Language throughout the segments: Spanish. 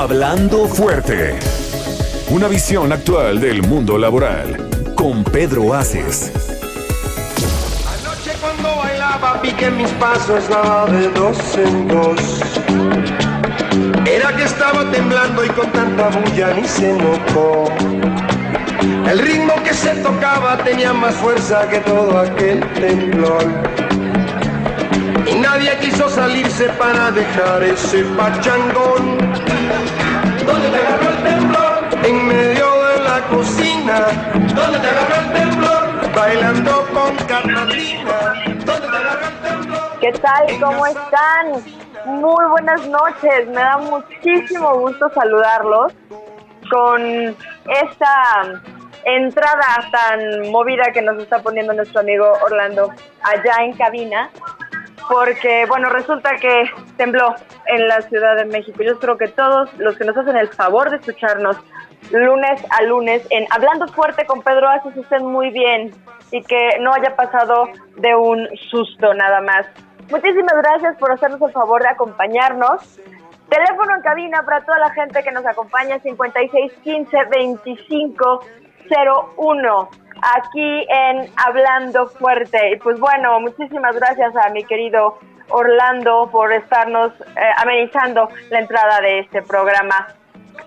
Hablando fuerte. Una visión actual del mundo laboral con Pedro Aces. Anoche cuando bailaba piqué mis pasos daba de dos en dos. Era que estaba temblando y con tanta bulla ni se notó. El ritmo que se tocaba tenía más fuerza que todo aquel temblor. Y nadie quiso salirse para dejar ese pachangón. ¿Dónde te agarró el temblor? En medio de la cocina. ¿Dónde te agarró el temblor? Bailando con Carmelina. ¿Dónde te agarró el temblor? ¿Qué tal? ¿Cómo están? Muy buenas noches. Me da muchísimo gusto saludarlos con esta entrada tan movida que nos está poniendo nuestro amigo Orlando allá en cabina. Porque, bueno, resulta que tembló en la Ciudad de México. Yo espero que todos los que nos hacen el favor de escucharnos lunes a lunes en Hablando Fuerte con Pedro Aces estén muy bien y que no haya pasado de un susto nada más. Muchísimas gracias por hacernos el favor de acompañarnos. Teléfono en cabina para toda la gente que nos acompaña 5615 2501 aquí en Hablando Fuerte. Y pues bueno, muchísimas gracias a mi querido Orlando por estarnos eh, amenizando la entrada de este programa.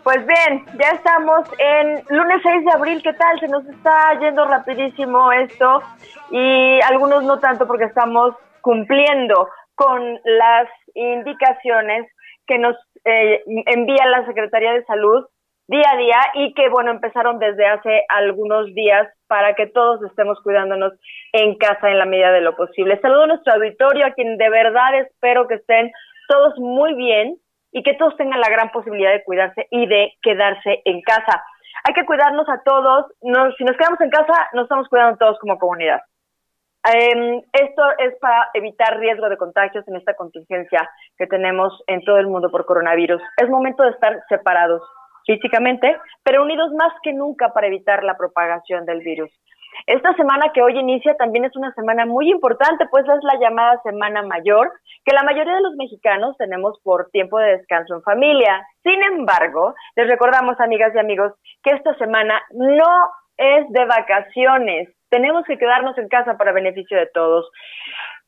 Pues bien, ya estamos en lunes 6 de abril, ¿qué tal? Se nos está yendo rapidísimo esto y algunos no tanto porque estamos cumpliendo con las indicaciones que nos eh, envía la Secretaría de Salud día a día y que, bueno, empezaron desde hace algunos días para que todos estemos cuidándonos en casa en la medida de lo posible. Saludo a nuestro auditorio, a quien de verdad espero que estén todos muy bien y que todos tengan la gran posibilidad de cuidarse y de quedarse en casa. Hay que cuidarnos a todos. Si nos quedamos en casa, nos estamos cuidando todos como comunidad. Eh, esto es para evitar riesgo de contagios en esta contingencia que tenemos en todo el mundo por coronavirus. Es momento de estar separados físicamente, pero unidos más que nunca para evitar la propagación del virus. Esta semana que hoy inicia también es una semana muy importante, pues es la llamada Semana Mayor, que la mayoría de los mexicanos tenemos por tiempo de descanso en familia. Sin embargo, les recordamos, amigas y amigos, que esta semana no es de vacaciones. Tenemos que quedarnos en casa para beneficio de todos.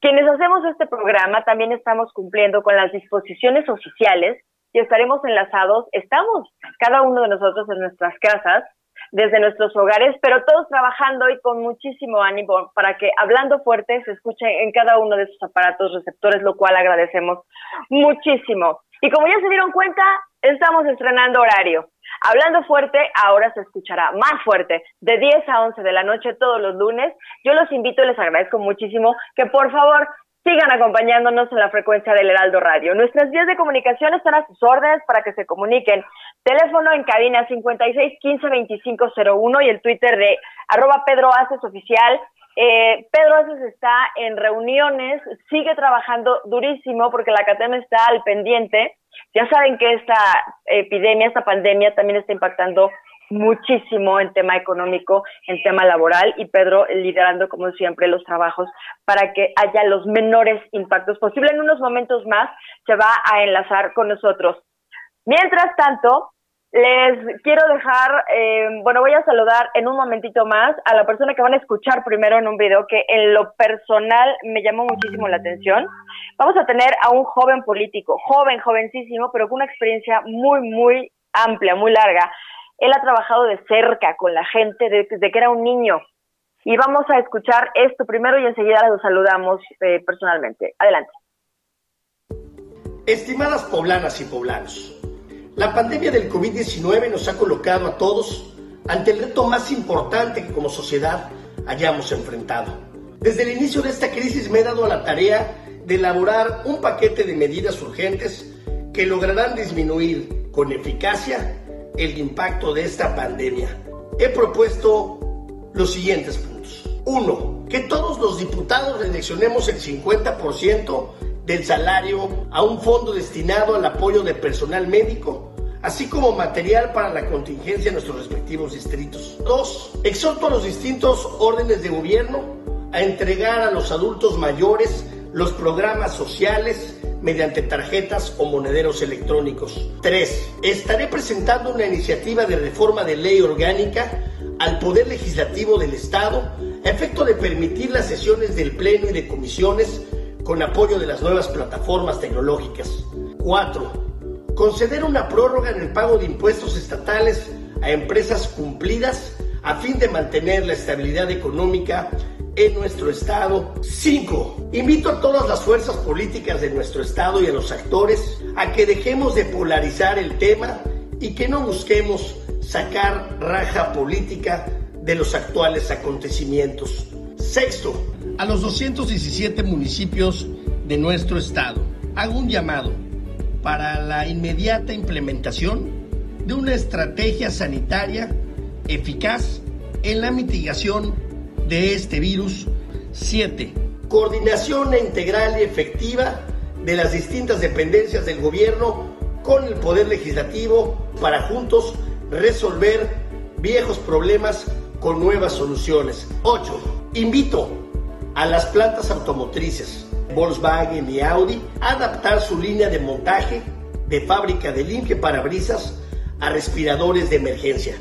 Quienes hacemos este programa también estamos cumpliendo con las disposiciones oficiales y estaremos enlazados, estamos cada uno de nosotros en nuestras casas, desde nuestros hogares, pero todos trabajando y con muchísimo ánimo para que hablando fuerte se escuche en cada uno de sus aparatos receptores, lo cual agradecemos muchísimo. Y como ya se dieron cuenta, estamos estrenando horario. Hablando fuerte, ahora se escuchará más fuerte, de 10 a 11 de la noche todos los lunes. Yo los invito y les agradezco muchísimo que por favor sigan acompañándonos en la frecuencia del Heraldo Radio. Nuestras vías de comunicación están a sus órdenes para que se comuniquen. Teléfono en cabina 56 15 25 01 y el Twitter de arroba Pedro Aces Oficial. Eh, Pedro Aces está en reuniones, sigue trabajando durísimo porque la CATEM está al pendiente. Ya saben que esta epidemia, esta pandemia también está impactando muchísimo en tema económico, en tema laboral y Pedro liderando como siempre los trabajos para que haya los menores impactos posibles. En unos momentos más se va a enlazar con nosotros. Mientras tanto, les quiero dejar, eh, bueno, voy a saludar en un momentito más a la persona que van a escuchar primero en un video que en lo personal me llamó muchísimo la atención. Vamos a tener a un joven político, joven, jovencísimo, pero con una experiencia muy, muy amplia, muy larga. Él ha trabajado de cerca con la gente desde que era un niño. Y vamos a escuchar esto primero y enseguida lo saludamos eh, personalmente. Adelante. Estimadas poblanas y poblanos, la pandemia del COVID-19 nos ha colocado a todos ante el reto más importante que como sociedad hayamos enfrentado. Desde el inicio de esta crisis me he dado a la tarea de elaborar un paquete de medidas urgentes que lograrán disminuir con eficacia el impacto de esta pandemia. He propuesto los siguientes puntos. Uno, que todos los diputados redireccionemos el 50% del salario a un fondo destinado al apoyo de personal médico, así como material para la contingencia en nuestros respectivos distritos. Dos, exhorto a los distintos órdenes de gobierno a entregar a los adultos mayores los programas sociales mediante tarjetas o monederos electrónicos. 3. Estaré presentando una iniciativa de reforma de ley orgánica al Poder Legislativo del Estado a efecto de permitir las sesiones del Pleno y de comisiones con apoyo de las nuevas plataformas tecnológicas. 4. Conceder una prórroga en el pago de impuestos estatales a empresas cumplidas a fin de mantener la estabilidad económica en nuestro Estado. 5. Invito a todas las fuerzas políticas de nuestro Estado y a los actores a que dejemos de polarizar el tema y que no busquemos sacar raja política de los actuales acontecimientos. Sexto, a los 217 municipios de nuestro Estado hago un llamado para la inmediata implementación de una estrategia sanitaria eficaz en la mitigación de este virus. 7. Coordinación integral y efectiva de las distintas dependencias del gobierno con el Poder Legislativo para juntos resolver viejos problemas con nuevas soluciones. 8. Invito a las plantas automotrices Volkswagen y Audi a adaptar su línea de montaje de fábrica de limpia parabrisas a respiradores de emergencia.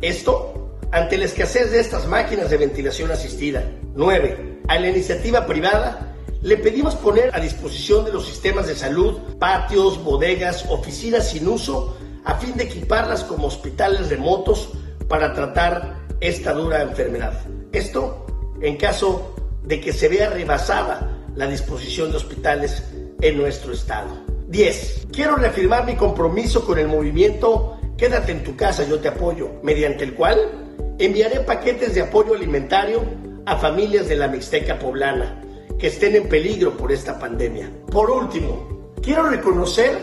Esto ante la escasez de estas máquinas de ventilación asistida. 9. A la iniciativa privada le pedimos poner a disposición de los sistemas de salud patios, bodegas, oficinas sin uso a fin de equiparlas como hospitales remotos para tratar esta dura enfermedad. Esto en caso de que se vea rebasada la disposición de hospitales en nuestro estado. 10. Quiero reafirmar mi compromiso con el movimiento Quédate en tu casa, yo te apoyo, mediante el cual enviaré paquetes de apoyo alimentario a familias de la Mixteca poblana que estén en peligro por esta pandemia. Por último, quiero reconocer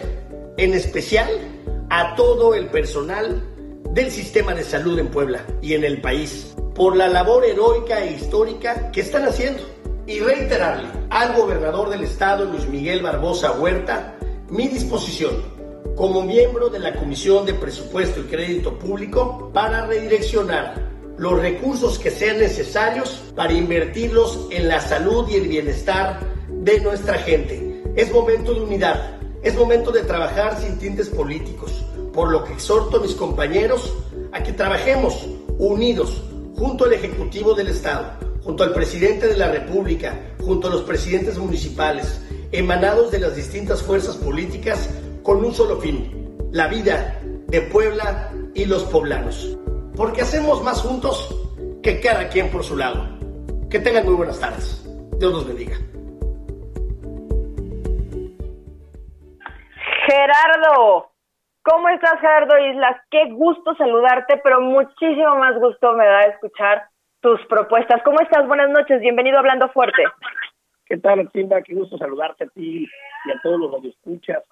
en especial a todo el personal del sistema de salud en Puebla y en el país por la labor heroica e histórica que están haciendo y reiterarle al gobernador del estado, Luis Miguel Barbosa Huerta, mi disposición como miembro de la Comisión de Presupuesto y Crédito Público para redireccionar los recursos que sean necesarios para invertirlos en la salud y el bienestar de nuestra gente. Es momento de unidad, es momento de trabajar sin tintes políticos, por lo que exhorto a mis compañeros a que trabajemos unidos junto al Ejecutivo del Estado, junto al Presidente de la República, junto a los presidentes municipales, emanados de las distintas fuerzas políticas con un solo fin, la vida de Puebla y los poblanos. Porque hacemos más juntos que cada quien por su lado. Que tengan muy buenas tardes. Dios los bendiga. Gerardo, ¿cómo estás Gerardo Islas? Qué gusto saludarte, pero muchísimo más gusto me da escuchar tus propuestas. ¿Cómo estás? Buenas noches, bienvenido a Hablando Fuerte. ¿Qué tal, Timba? Qué gusto saludarte a ti y a todos los que escuchas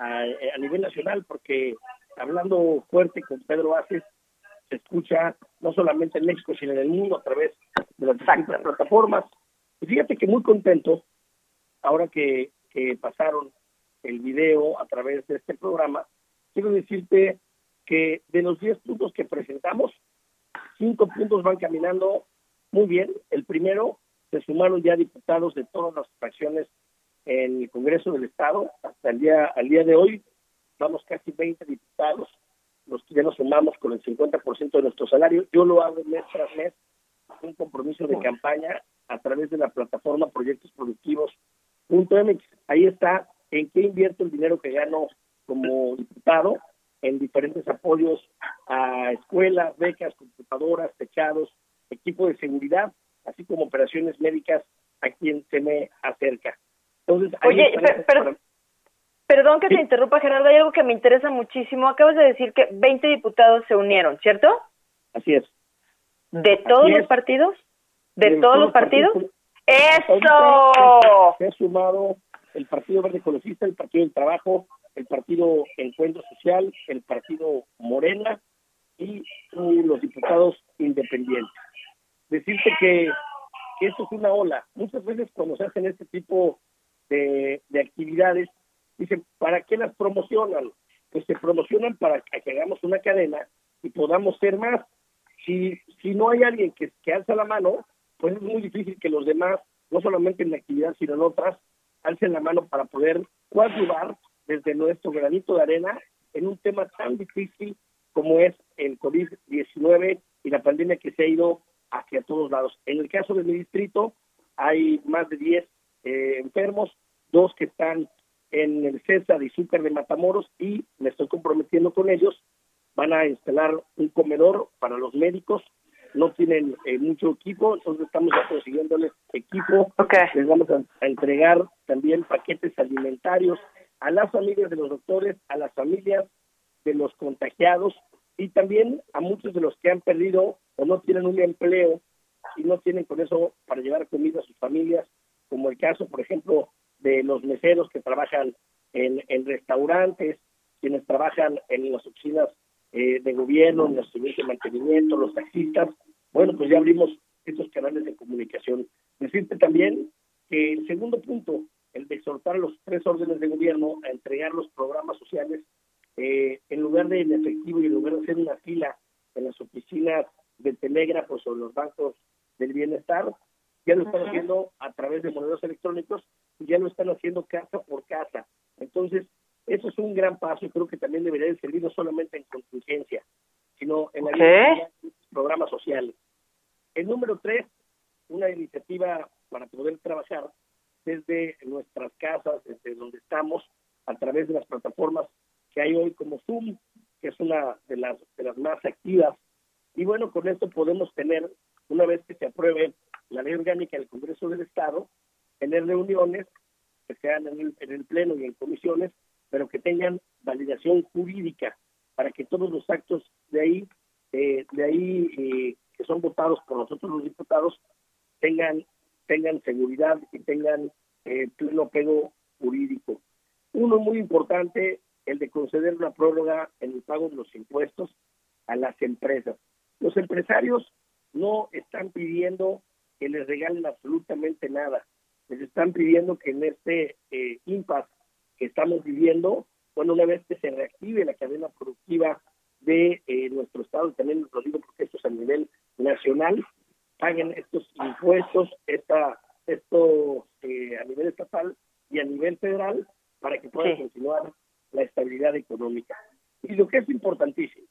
a, a nivel nacional, porque hablando fuerte con Pedro Aces, se escucha no solamente en México, sino en el mundo a través de las distintas plataformas. Y fíjate que muy contento, ahora que, que pasaron el video a través de este programa, quiero decirte que de los 10 puntos que presentamos, cinco puntos van caminando muy bien. El primero, se sumaron ya diputados de todas las fracciones el Congreso del Estado. Hasta el día, al día de hoy vamos casi 20 diputados, los que ya nos sumamos con el 50% de nuestro salario. Yo lo hago mes tras mes, un compromiso de campaña a través de la plataforma Proyectos Productivos. .mx. Ahí está en qué invierto el dinero que gano como diputado en diferentes apoyos a escuelas, becas, computadoras, techados, equipo de seguridad, así como operaciones médicas a quien se me acerca. Oye, perdón que te interrumpa, Gerardo, hay algo que me interesa muchísimo. Acabas de decir que 20 diputados se unieron, ¿cierto? Así es. ¿De todos los partidos? ¿De, todos, los partidos? ¡Eso! Se ha sumado el Partido Verde Ecologista, el Partido del Trabajo, el Partido Encuentro Social, el Partido Morena y los diputados independientes. Decirte que, que esto es una ola. Muchas veces cuando se hacen este tipo de, de actividades, dicen, ¿para qué las promocionan? Pues se promocionan para que hagamos una cadena y podamos ser más. Si, si no hay alguien que, que alza la mano, pues es muy difícil que los demás, no solamente en la actividad, sino en otras, alcen la mano para poder coadyuvar desde nuestro granito de arena en un tema tan difícil como es el COVID-19 y la pandemia que se ha ido hacia todos lados. En el caso de mi distrito hay más de 10 eh, enfermos, dos que están en el CESA de Izúcar de Matamoros y me estoy comprometiendo con ellos. Van a instalar un comedor para los médicos no tienen eh, mucho equipo, entonces estamos ya consiguiéndoles equipo. Les vamos a, entregar también paquetes alimentarios a las familias de los doctores, a las familias de los contagiados y también a muchos de los que han perdido o no tienen un empleo y no tienen con eso para llevar comida a sus familias, como el caso, por ejemplo, de los meseros que trabajan en, en restaurantes, quienes trabajan en las oficinas eh, de gobierno, en los servicios de mantenimiento, los taxistas. Bueno, pues ya abrimos estos canales de comunicación. Decirte también que el segundo punto, el de exhortar a los tres órdenes de gobierno a entregar los programas sociales, eh, en lugar de en efectivo y en lugar de hacer una fila en las oficinas de telégrafos o los bancos del bienestar, ya lo están haciendo a través de modelos electrónicos y ya lo están haciendo casa por casa. Entonces, eso es un gran paso y creo que también debería de servir no solamente en contingencia, sino en la de programas sociales. El número tres, una iniciativa para poder trabajar desde nuestras casas, desde donde estamos, a través de las plataformas que hay hoy como Zoom, que es una de las, de las más activas. Y bueno, con esto podemos tener, una vez que se apruebe la ley orgánica del Congreso del Estado, tener reuniones que sean en el, en el Pleno y en comisiones pero que tengan validación jurídica para que todos los actos de ahí, eh, de ahí eh, que son votados por nosotros los diputados, tengan, tengan seguridad y tengan eh, pleno pego jurídico. Uno muy importante, el de conceder una prórroga en el pago de los impuestos a las empresas. Los empresarios no están pidiendo que les regalen absolutamente nada. Les están pidiendo que en este eh, impasse que estamos viviendo, bueno, una vez que se reactive la cadena productiva de eh, nuestro Estado, también lo digo porque esto es a nivel nacional, paguen estos impuestos, esta, esto eh, a nivel estatal y a nivel federal para que pueda continuar la estabilidad económica. Y lo que es importantísimo,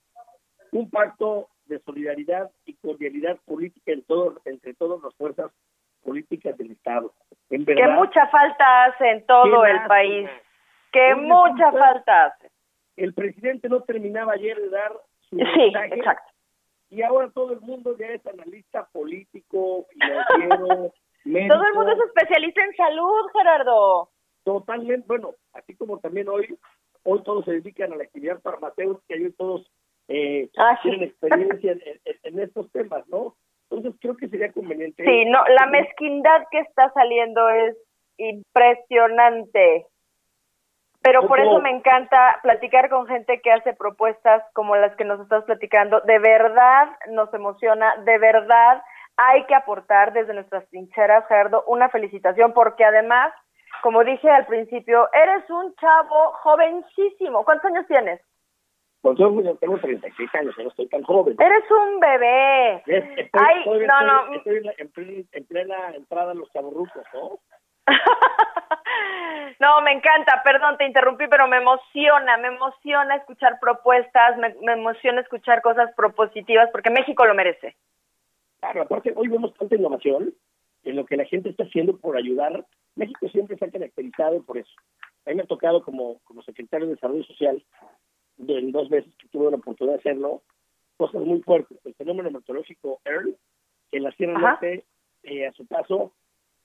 un pacto de solidaridad y cordialidad política en todo, entre todas las fuerzas políticas del Estado. En que mucha falta hace en todo el país que mucha falta hace. El presidente no terminaba ayer de dar su sí, exacto. y ahora todo el mundo ya es analista político, financiero, médico. Todo el mundo es especialista en salud, Gerardo. Totalmente, bueno, así como también hoy, hoy todos se dedican a la actividad farmacéutica y hoy todos eh, ah, tienen experiencia en, estos temas, ¿no? Entonces creo que sería conveniente. Sí, no, la mezquindad que está saliendo es impresionante. Pero por eso me encanta platicar con gente que hace propuestas como las que nos estás platicando. De verdad nos emociona, de verdad hay que aportar desde nuestras trincheras, Gerardo, una felicitación porque además, como dije al principio, eres un chavo jovencísimo. ¿Cuántos años tienes? Pues yo tengo 36 años, no estoy tan joven. Eres un bebé. Estoy, no, no. estoy en, plena, entrada en los chaburrucos, ¿no? no, me encanta, perdón, te interrumpí, pero me emociona, me emociona escuchar propuestas, me, emociona escuchar cosas propositivas, porque México lo merece. Claro, aparte, hoy vemos tanta innovación en lo que la gente está haciendo por ayudar. México siempre se ha caracterizado por eso. A mí me ha tocado como, como secretario de Desarrollo Social, en dos veces que tuve la oportunidad de hacerlo, cosas muy fuertes. El fenómeno meteorológico Earl, que en la Sierra Norte, eh, a su paso,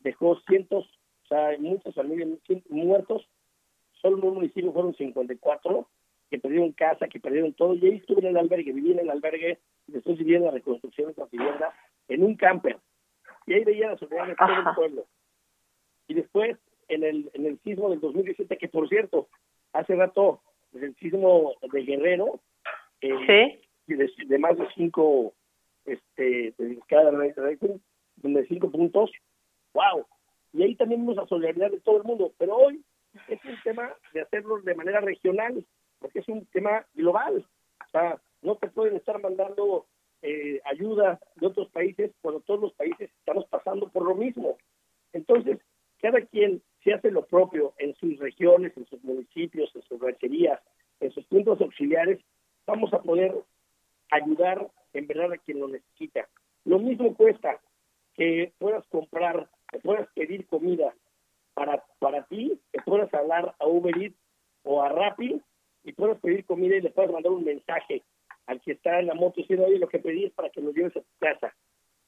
dejó cientos o sea, muchos familias muertos, solo en un municipio fueron 54 que perdieron casa, que perdieron todo, y ahí estuve en el albergue, viví en el albergue, y después viví en la reconstrucción de la vivienda, en un camper. y ahí veía la solidaridad de todo el pueblo. Y después, en el, en el sismo del 2017, que por cierto, hace rato, pues, el sismo de Guerrero, eh, de, más de cinco, este, de cada de cinco puntos, wow. Y ahí también vimos la solidaridad de todo el mundo, pero hoy es un tema de hacerlo de manera regional, porque es un tema global. O sea, no te pueden estar mandando eh, ayuda de otros países cuando todos los países estamos pasando por lo mismo. Entonces, cada quien se hace lo propio en sus regiones, en sus municipios, en sus rancherías, en sus puntos auxiliares, vamos a poder ayudar en verdad a quien lo necesita. Lo mismo cuesta que puedas comprar, que puedas pedir comida para, para ti, que puedas hablar a Uber Eats o a Rappi y puedas pedir comida y le puedas mandar un mensaje al que está en la moto diciendo, oye, lo que pedí es para que lo lleves a tu casa.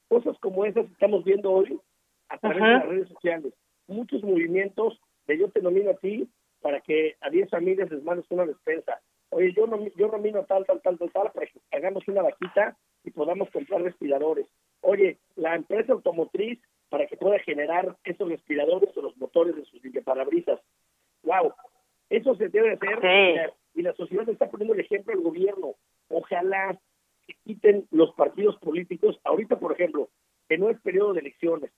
Cosas como esas estamos viendo hoy a través de las redes sociales. Muchos movimientos de yo te nomino a ti para que a 10 familias les mandes una despensa. Oye, yo, no, yo nomino a tal, tal, tal, tal, tal, para que hagamos una vaquita y podamos comprar respiradores. Oye, la empresa automotriz para que pueda generar esos respiradores o los motores de sus parabrisas. ¡Wow! Eso se debe hacer y la sociedad está poniendo el ejemplo al gobierno. Ojalá que quiten los partidos políticos. Ahorita, por ejemplo, que no es periodo de elecciones,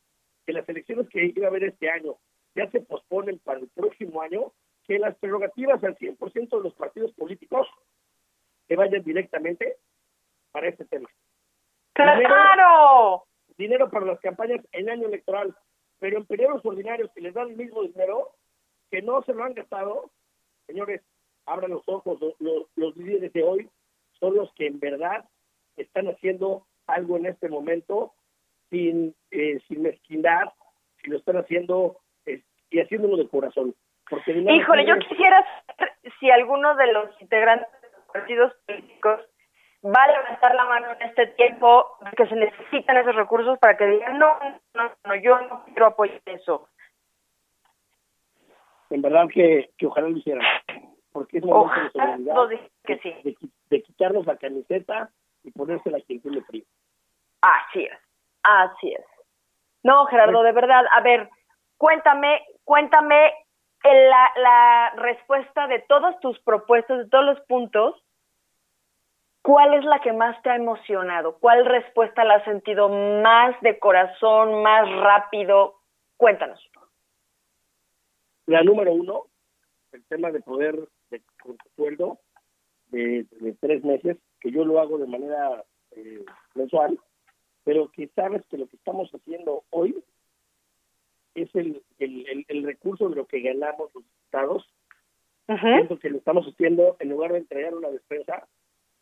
que las elecciones que iba a haber este año ya se posponen para el próximo año, que las prerrogativas al 100% de los partidos políticos se vayan directamente para este tema. ¡Claro! Dinero, para las campañas en año electoral, pero en periodos ordinarios que les dan el mismo dinero, que no se lo han gastado, señores, abran los ojos, los, líderes de hoy son los que en verdad están haciendo algo en este momento sin, eh, sin mezquindad, si lo están haciendo eh, y haciéndolo de corazón. Porque Híjole, yo quisiera saber si alguno de los integrantes de los partidos políticos va a levantar la mano en este tiempo que se necesitan esos recursos para que digan, no, no, no, yo no quiero apoyar eso. En verdad que, que ojalá lo hicieran porque es momento de que sí. de, quitarnos la camiseta y ponérsela a quien tiene frío. Así es, así es. No, Gerardo, de verdad, a ver, cuéntame, cuéntame la, la respuesta de todas tus propuestas, de todos los puntos, ¿cuál es la que más te ha emocionado? ¿Cuál respuesta la has sentido más de corazón, más rápido? Cuéntanos. La número uno, el tema de poder de, con sueldo de, tres meses, que yo lo hago de manera eh, mensual, pero que sabes que lo que estamos haciendo hoy es el, el, el, recurso de lo que ganamos los estados. Uh que lo estamos haciendo, en lugar de entregar una despensa,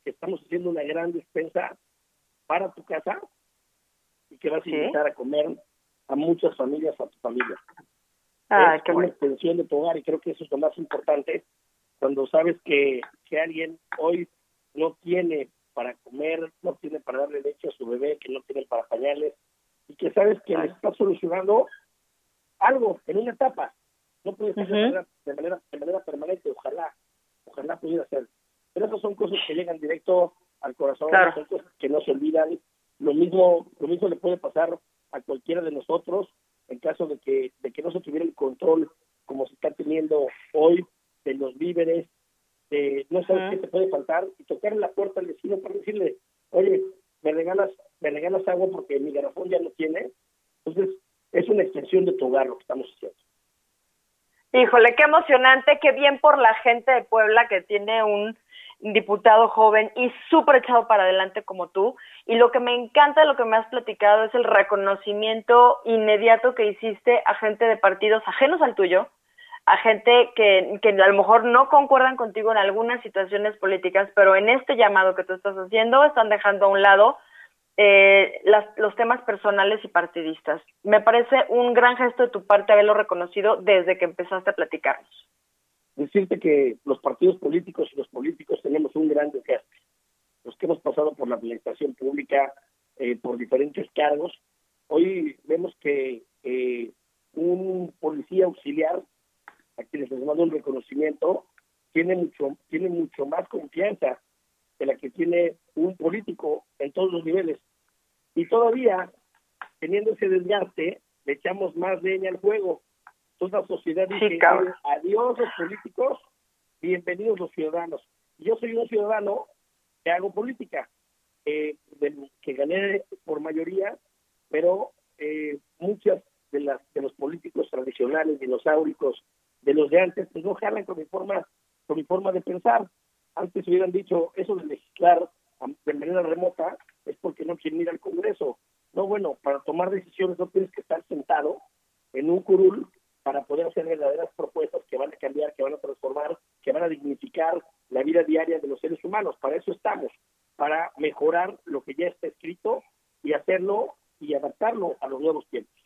que estamos haciendo una gran despensa para tu casa y que vas a invitar a comer a muchas familias, a tu familia. Ah, es una extensión de tu hogar y creo que eso es lo más importante cuando sabes que, que alguien hoy no tiene para comer, no tiene para darle leche a su bebé, que no tiene para pañales, y que sabes que le está solucionando algo en una etapa. No puede ser de, manera, de, manera, permanente, ojalá, ojalá pudiera ser. Pero esas son cosas que llegan directo al corazón, son cosas que no se olvidan. Lo mismo, lo mismo le puede pasar a cualquiera de nosotros en caso de que, de que no se tuviera el control como se está teniendo hoy de los víveres, de no sabes qué te puede faltar, y tocar la puerta al vecino para decirle, oye, me regalas, me regalas agua porque mi garrafón ya no tiene. Entonces, es una extensión de tu hogar lo que estamos haciendo. Híjole, qué emocionante, qué bien por la gente de Puebla que tiene un diputado joven y súper echado para adelante como tú. Y lo que me encanta de lo que me has platicado es el reconocimiento inmediato que hiciste a gente de partidos ajenos al tuyo, a gente que, que a lo mejor no concuerdan contigo en algunas situaciones políticas, pero en este llamado que tú estás haciendo están dejando a un lado eh, las, los temas personales y partidistas. Me parece un gran gesto de tu parte haberlo reconocido desde que empezaste a platicarnos. Decirte que los partidos políticos y los políticos tenemos un gran desastre. Los que hemos pasado por la administración pública, eh, por diferentes cargos, hoy vemos que eh, un policía auxiliar a quienes les mando un reconocimiento, tiene mucho, tiene mucho más confianza de la que tiene un político en todos los niveles. Y todavía teniendo ese desgaste, le echamos más leña al fuego. Entonces la sociedad dice, adiós los políticos, bienvenidos los ciudadanos. Yo soy un ciudadano que hago política, eh, que gané por mayoría, pero eh, muchas de las de los políticos tradicionales, dinosauricos, de los de antes, pues no jalan con mi forma, con mi forma de pensar. Antes hubieran dicho eso de legislar de manera remota es porque no quieren ir al Congreso. No, bueno, para tomar decisiones no tienes que estar sentado en un curul para poder hacer verdaderas propuestas que van a cambiar, que van a transformar, que van a dignificar la vida diaria de los seres humanos. Para eso estamos, para mejorar lo que ya está escrito y hacerlo y adaptarlo a los nuevos tiempos.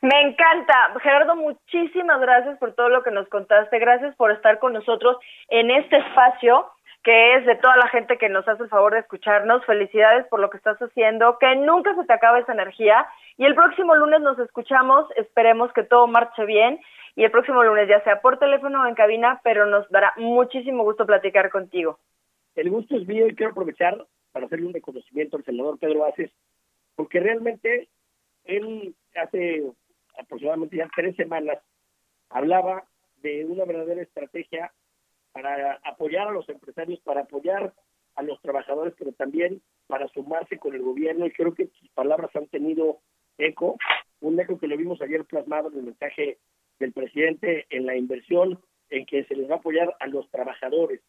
Me encanta. Gerardo, muchísimas gracias por todo lo que nos contaste. Gracias por estar con nosotros en este espacio que es de toda la gente que nos hace el favor de escucharnos. Felicidades por lo que estás haciendo, que nunca se te acabe esa energía. Y el próximo lunes nos escuchamos, esperemos que todo marche bien. Y el próximo lunes, ya sea por teléfono o en cabina, pero nos dará muchísimo gusto platicar contigo. El gusto es mío y quiero aprovechar para hacerle un reconocimiento al senador Pedro Aces, porque realmente él hace aproximadamente ya tres semanas hablaba de una verdadera estrategia para apoyar a los empresarios, para apoyar a los trabajadores, pero también para sumarse con el gobierno y creo que sus palabras han tenido eco, un eco que lo vimos ayer plasmado en el mensaje del presidente en la inversión en que se les va a apoyar a los trabajadores.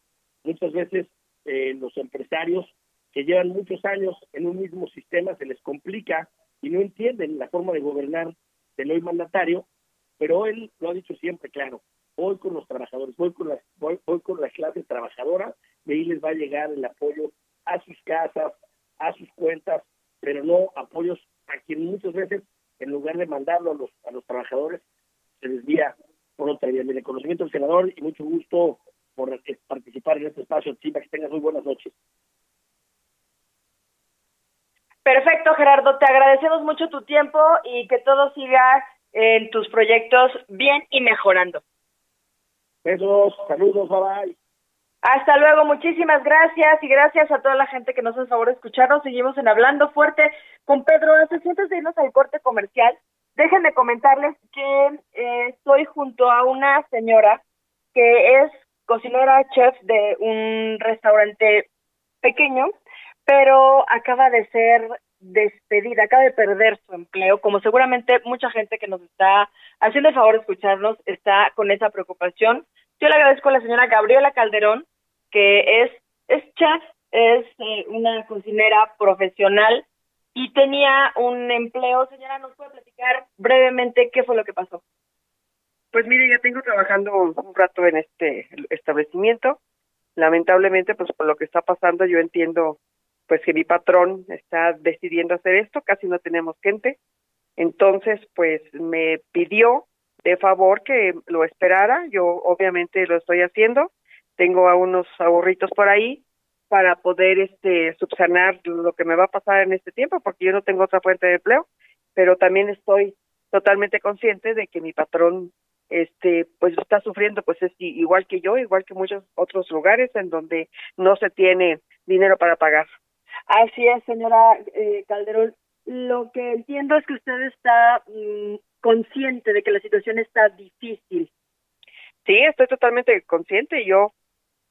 Muchas veces eh, los empresarios que llevan muchos años en un mismo sistema se les complica y no entienden la forma de gobernar del hoy mandatario, pero él lo ha dicho siempre claro, voy con los trabajadores, voy con la, voy, con la clase trabajadora, de ahí les va a llegar el apoyo a sus casas, a sus cuentas, pero no apoyos a quien muchas veces, en lugar de mandarlo a los, a los trabajadores, se desvía por otra vía. Mi reconocimiento al senador y mucho gusto por eh, participar en este espacio. Chiva, que tengas muy buenas noches. Perfecto, Gerardo. Te agradecemos mucho tu tiempo y que todo siga en tus proyectos bien y mejorando. Besos, saludos, bye Hasta luego, muchísimas gracias y gracias a toda la gente que nos hace favor de escucharnos. Seguimos en Hablando Fuerte con Pedro. Antes de irnos al corte comercial, déjenme comentarles que eh, estoy junto a una señora que es cocinera chef de un restaurante pequeño, pero acaba de ser despedida, acaba de perder su empleo, como seguramente mucha gente que nos está haciendo el favor de escucharnos está con esa preocupación. Yo le agradezco a la señora Gabriela Calderón, que es, es es eh, una cocinera profesional y tenía un empleo. Señora, ¿nos puede platicar brevemente qué fue lo que pasó? Pues mire, ya tengo trabajando un rato en este establecimiento. Lamentablemente, pues por lo que está pasando, yo entiendo pues que mi patrón está decidiendo hacer esto, casi no tenemos gente. Entonces, pues me pidió de favor que lo esperara, yo obviamente lo estoy haciendo, tengo a unos ahorritos por ahí para poder este subsanar lo que me va a pasar en este tiempo porque yo no tengo otra fuente de empleo, pero también estoy totalmente consciente de que mi patrón este pues está sufriendo pues es igual que yo, igual que muchos otros lugares en donde no se tiene dinero para pagar. Así es, señora eh, Calderón. Lo que entiendo es que usted está mm, consciente de que la situación está difícil. Sí, estoy totalmente consciente y yo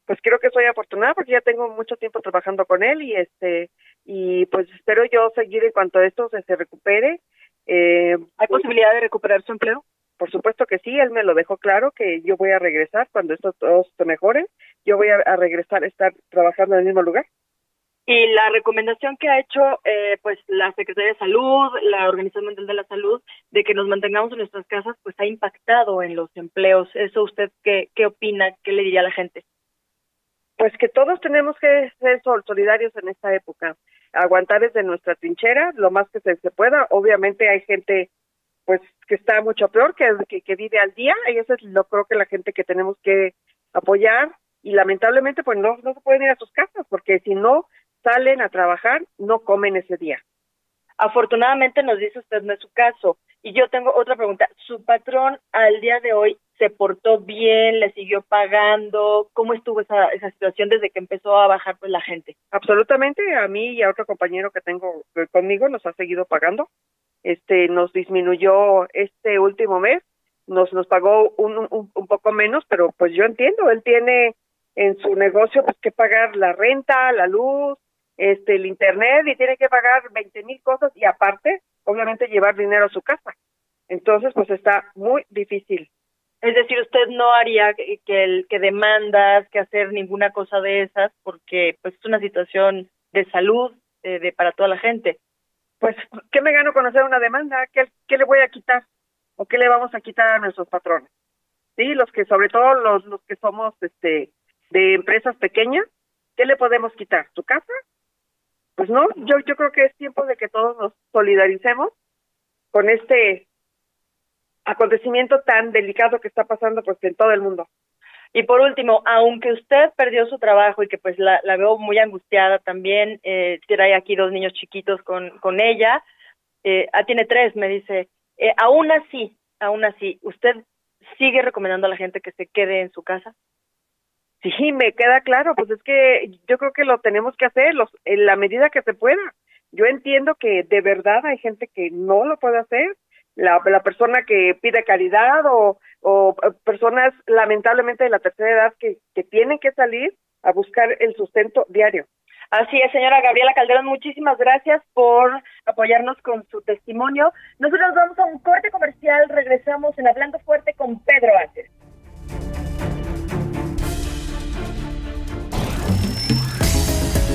pues creo que soy afortunada porque ya tengo mucho tiempo trabajando con él y este y pues espero yo seguir en cuanto esto se, recupere. Eh, ¿Hay pues posibilidad de recuperar su empleo? Por supuesto que sí, él me lo dejó claro que yo voy a regresar cuando esto todo se mejore, yo voy a regresar a estar trabajando en el mismo lugar. Y la recomendación que ha hecho eh, pues la Secretaría de Salud, la Organización Mundial de la Salud, de que nos mantengamos en nuestras casas, pues ha impactado en los empleos. ¿Eso usted qué, qué opina? ¿Qué le diría a la gente? Pues que todos tenemos que ser solidarios en esta época, aguantar desde nuestra trinchera lo más que se, pueda. Obviamente hay gente pues que está mucho peor, que, que, que vive al día, y eso es lo creo que la gente que tenemos que apoyar y lamentablemente pues no, no se pueden ir a sus casas porque si no salen a trabajar, no comen ese día. Afortunadamente nos dice usted no es su caso. Y yo tengo otra pregunta. ¿Su patrón al día de hoy se portó bien, le siguió pagando? ¿Cómo estuvo esa, esa situación desde que empezó a bajar pues la gente? Absolutamente, a mí y a otro compañero que tengo conmigo nos ha seguido pagando. Este nos disminuyó este último mes, nos nos pagó un, un, un poco menos, pero pues yo entiendo, él tiene en su negocio pues que pagar la renta, la luz, este el internet y tiene que pagar veinte mil cosas y aparte obviamente llevar dinero a su casa. Entonces, pues está muy difícil. Es decir, usted no haría que, el, que demandas, que hacer ninguna cosa de esas, porque pues es una situación de salud eh, de para toda la gente. Pues, ¿qué me gano con hacer una demanda? ¿Qué, ¿Qué le voy a quitar? ¿O qué le vamos a quitar a nuestros patrones? Sí, los que, sobre todo los, los que somos este de empresas pequeñas, ¿qué le podemos quitar? ¿Su casa? Pues no, yo, yo creo que es tiempo de que todos nos solidaricemos con este acontecimiento tan delicado que está pasando pues en todo el mundo. Y por último, aunque usted perdió su trabajo y que pues la, veo muy angustiada también, eh, aquí dos niños chiquitos con, con ella, eh, ah, tiene tres, me dice, eh, aún así, aún así, ¿usted sigue recomendando a la gente que se quede en su casa? Sí, me queda claro, pues es que yo creo que lo tenemos que hacer los, en la medida que se pueda. Yo entiendo que de verdad hay gente que no lo puede hacer, la, la persona que pide caridad o, o personas lamentablemente de la tercera edad que, tienen que salir a buscar el sustento diario. Así es, señora Gabriela Calderón, muchísimas gracias por apoyarnos con su testimonio. Nosotros vamos a un corte comercial, regresamos en Hablando Fuerte con Pedro Aces.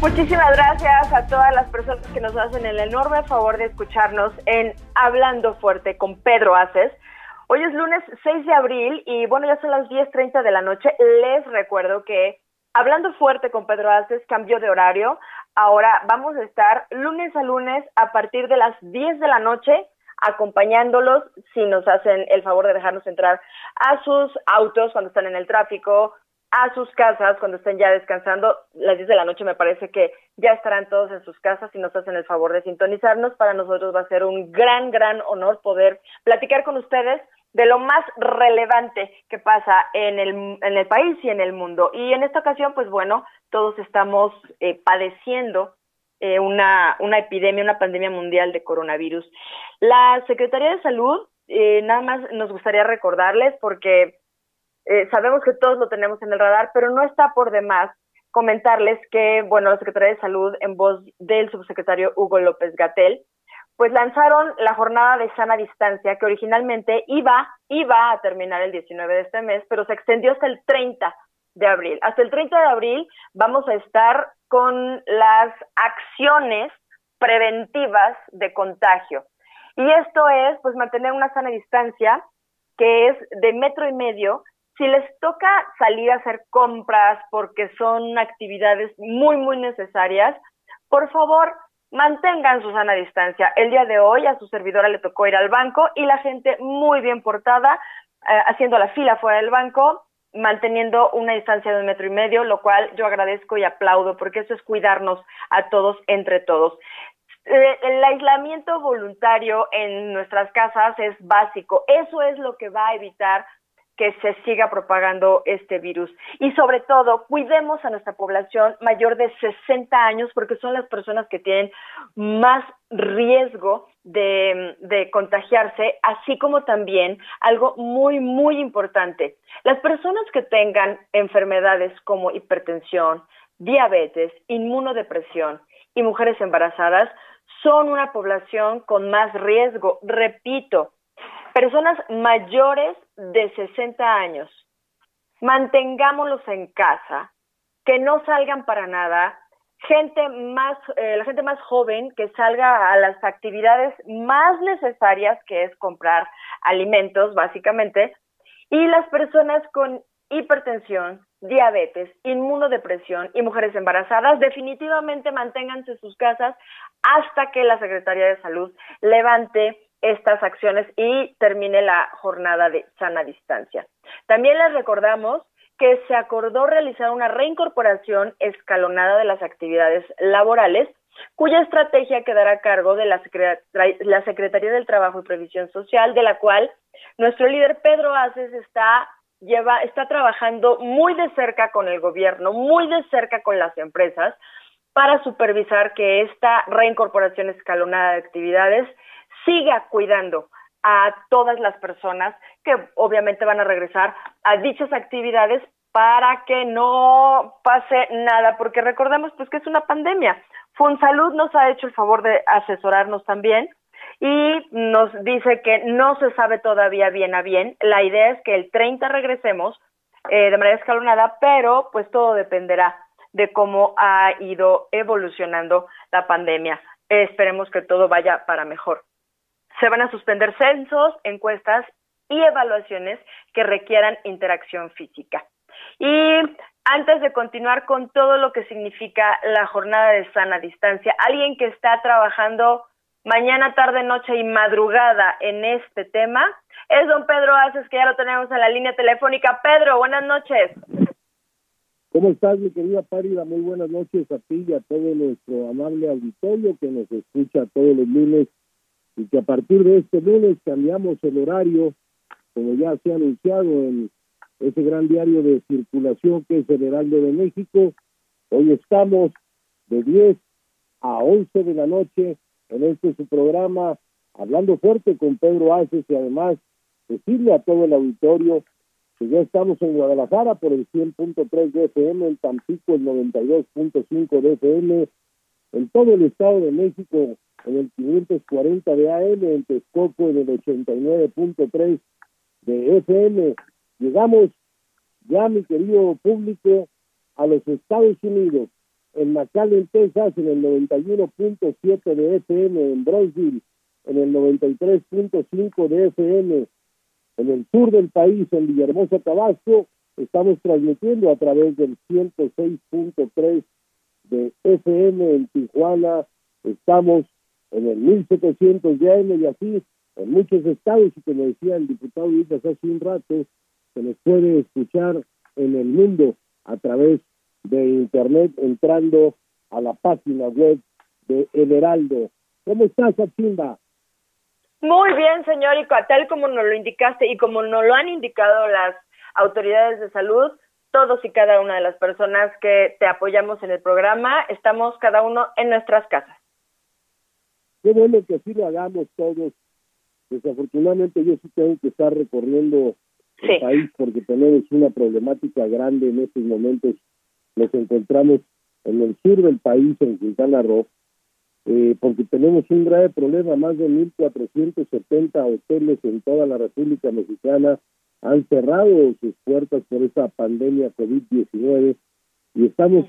Muchísimas gracias a todas las personas que nos hacen el enorme favor de escucharnos en Hablando Fuerte con Pedro Aces. Hoy es lunes 6 de abril y bueno, ya son las 10.30 de la noche. Les recuerdo que Hablando Fuerte con Pedro Aces cambió de horario. Ahora vamos a estar lunes a lunes a partir de las 10 de la noche acompañándolos si nos hacen el favor de dejarnos entrar a sus autos cuando están en el tráfico, a sus casas cuando estén ya descansando. Las 10 de la noche me parece que ya estarán todos en sus casas y nos hacen el favor de sintonizarnos. Para nosotros va a ser un gran, gran honor poder platicar con ustedes de lo más relevante que pasa en el, en el país y en el mundo. Y en esta ocasión, pues bueno, todos estamos eh, padeciendo eh, una, una epidemia, una pandemia mundial de coronavirus. La Secretaría de Salud, eh, nada más nos gustaría recordarles porque eh, sabemos que todos lo tenemos en el radar, pero no está por demás comentarles que, bueno, la Secretaría de Salud, en voz del subsecretario Hugo López Gatel, pues lanzaron la jornada de sana distancia que originalmente iba, iba a terminar el 19 de este mes, pero se extendió hasta el 30 de abril. Hasta el 30 de abril vamos a estar con las acciones preventivas de contagio. Y esto es, pues, mantener una sana distancia que es de metro y medio si les toca salir a hacer compras porque son actividades muy, muy necesarias, por favor, mantengan su sana distancia. El día de hoy a su servidora le tocó ir al banco y la gente muy bien portada, eh, haciendo la fila fuera del banco, manteniendo una distancia de un metro y medio, lo cual yo agradezco y aplaudo porque eso es cuidarnos a todos entre todos. Eh, el aislamiento voluntario en nuestras casas es básico. Eso es lo que va a evitar que se siga propagando este virus. Y sobre todo, cuidemos a nuestra población mayor de 60 años porque son las personas que tienen más riesgo de, contagiarse, así como también algo muy, muy importante. Las personas que tengan enfermedades como hipertensión, diabetes, inmunodepresión y mujeres embarazadas son una población con más riesgo. Repito, personas mayores de 60 años, mantengámoslos en casa, que no salgan para nada. gente más, eh, la gente más joven que salga a las actividades más necesarias, que es comprar alimentos, básicamente, y las personas con hipertensión, diabetes, inmunodepresión y mujeres embarazadas, definitivamente manténganse en sus casas hasta que la Secretaría de Salud levante estas acciones y termine la jornada de sana distancia. También les recordamos que se acordó realizar una reincorporación escalonada de las actividades laborales, cuya estrategia quedará a cargo de la, la Secretaría del Trabajo y Previsión Social, de la cual nuestro líder Pedro Aces está lleva está trabajando muy de cerca con el gobierno, muy de cerca con las empresas para supervisar que esta reincorporación escalonada de actividades siga cuidando a todas las personas que obviamente van a regresar a dichas actividades para que no pase nada, porque recordemos pues que es una pandemia. Fonsalud nos ha hecho el favor de asesorarnos también y nos dice que no se sabe todavía bien a bien. La idea es que el 30 regresemos eh, de manera escalonada, pero pues todo dependerá de cómo ha ido evolucionando la pandemia. esperemos que todo vaya para mejor. Se van a suspender censos, encuestas y evaluaciones que requieran interacción física. Y antes de continuar con todo lo que significa la jornada de sana distancia, alguien que está trabajando mañana, tarde, noche y madrugada en este tema es don Pedro Aces, que ya lo tenemos en la línea telefónica. Pedro, buenas noches. ¿Cómo estás, mi querida Párida? Muy buenas noches a ti y a todo nuestro amable auditorio que nos escucha todos los lunes y que a partir de este lunes cambiamos el horario, como ya se ha anunciado en ese gran diario de circulación que es el Heraldo de México. Hoy estamos de 10 a 11 de la noche en este su programa, hablando fuerte con Pedro Aces y además decirle a todo el auditorio que ya estamos en Guadalajara por el 100.3 de FM, en Tampico el 92.5 de FM, en todo el Estado de México en el 540 de AM, en Texcoco en el 89.3 de FM. Llegamos ya, mi querido público, a los Estados Unidos en McAllen, Texas, en el 91.7 de FM, en Brownsville, en el 93.5 de FM, en el sur del país, en Villahermosa, Tabasco, estamos transmitiendo a través del 106.3 de FM en Tijuana, estamos en el 1700 de AM y en muchos estados, y como decía el diputado Luis hace un rato, se les puede escuchar en el mundo a través de Internet entrando a la página web de El Heraldo. ¿Cómo estás, Achimba? Muy bien, señor, y tal como nos lo indicaste y como nos lo han indicado las autoridades de salud, todos y cada una de las personas que te apoyamos en el programa, estamos cada uno en nuestras casas. Qué bueno que así lo hagamos todos. Desafortunadamente yo sí tengo que estar recorriendo el país porque tenemos una problemática grande en estos momentos. Nos encontramos en el sur del país, en Quintana Roo, eh, porque tenemos un grave problema, más de 1.470 hoteles en toda la República Mexicana han cerrado sus puertas por esta pandemia COVID-19 y estamos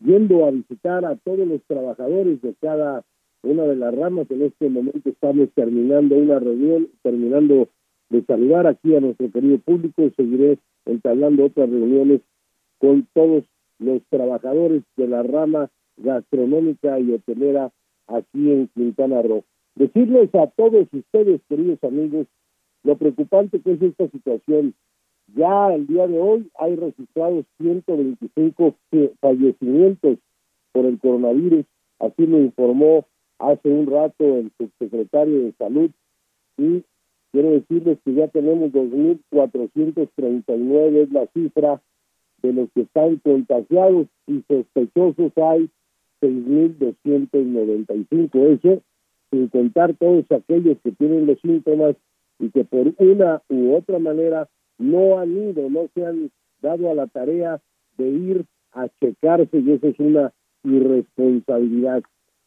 yendo a visitar a todos los trabajadores de cada una de las ramas. En este momento estamos terminando una reunión, terminando de saludar aquí a nuestro querido público, seguiré entablando otras reuniones con todos los trabajadores de la rama gastronómica y hotelera aquí en Quintana Roo. Decirles a todos ustedes, queridos amigos, lo preocupante que es esta situación. Ya el día de hoy hay registrados 125 fallecimientos por el coronavirus, así lo informó hace un rato el subsecretario de Salud y quiero decirles que ya tenemos 2.439 es la cifra de los que están contagiados y sospechosos hay 6.295. Eso sin contar todos aquellos que tienen los síntomas y que por una u otra manera no han ido, no se han dado a la tarea de ir a checarse y eso es una irresponsabilidad.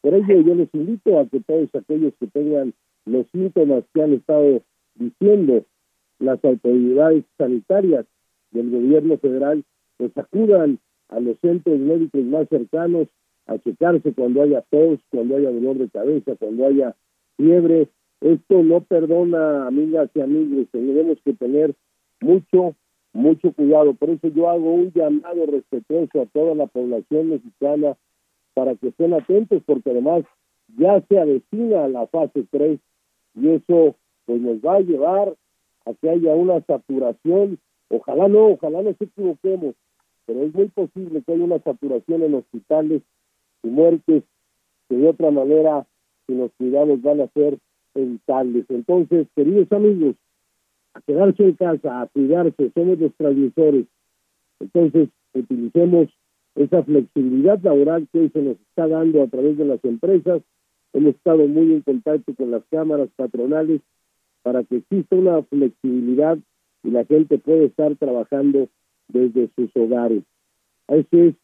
Por ello yo les invito a que todos aquellos que tengan los síntomas que han estado diciendo las autoridades sanitarias del gobierno federal pues acudan a los centros médicos más cercanos, a checarse cuando haya tos, cuando haya dolor de cabeza, cuando haya fiebre. Esto no perdona, amigas y amigos, tenemos que tener mucho, mucho cuidado. Por eso yo hago un llamado respetuoso a toda la población mexicana para que estén atentos, porque además ya se avecina la fase 3 y eso pues nos va a llevar a que haya una saturación. Ojalá no, ojalá no se equivoquemos, pero es muy posible que haya una saturación en hospitales y muertes que de otra manera, si los cuidados van a ser evitables. Entonces, queridos amigos, a quedarse en casa, a cuidarse, somos los transmisores. Entonces, utilicemos esa flexibilidad laboral que hoy se nos está dando a través de las empresas. Hemos estado muy en contacto con las cámaras patronales para que exista una flexibilidad y la gente pueda estar trabajando desde sus hogares. Ese es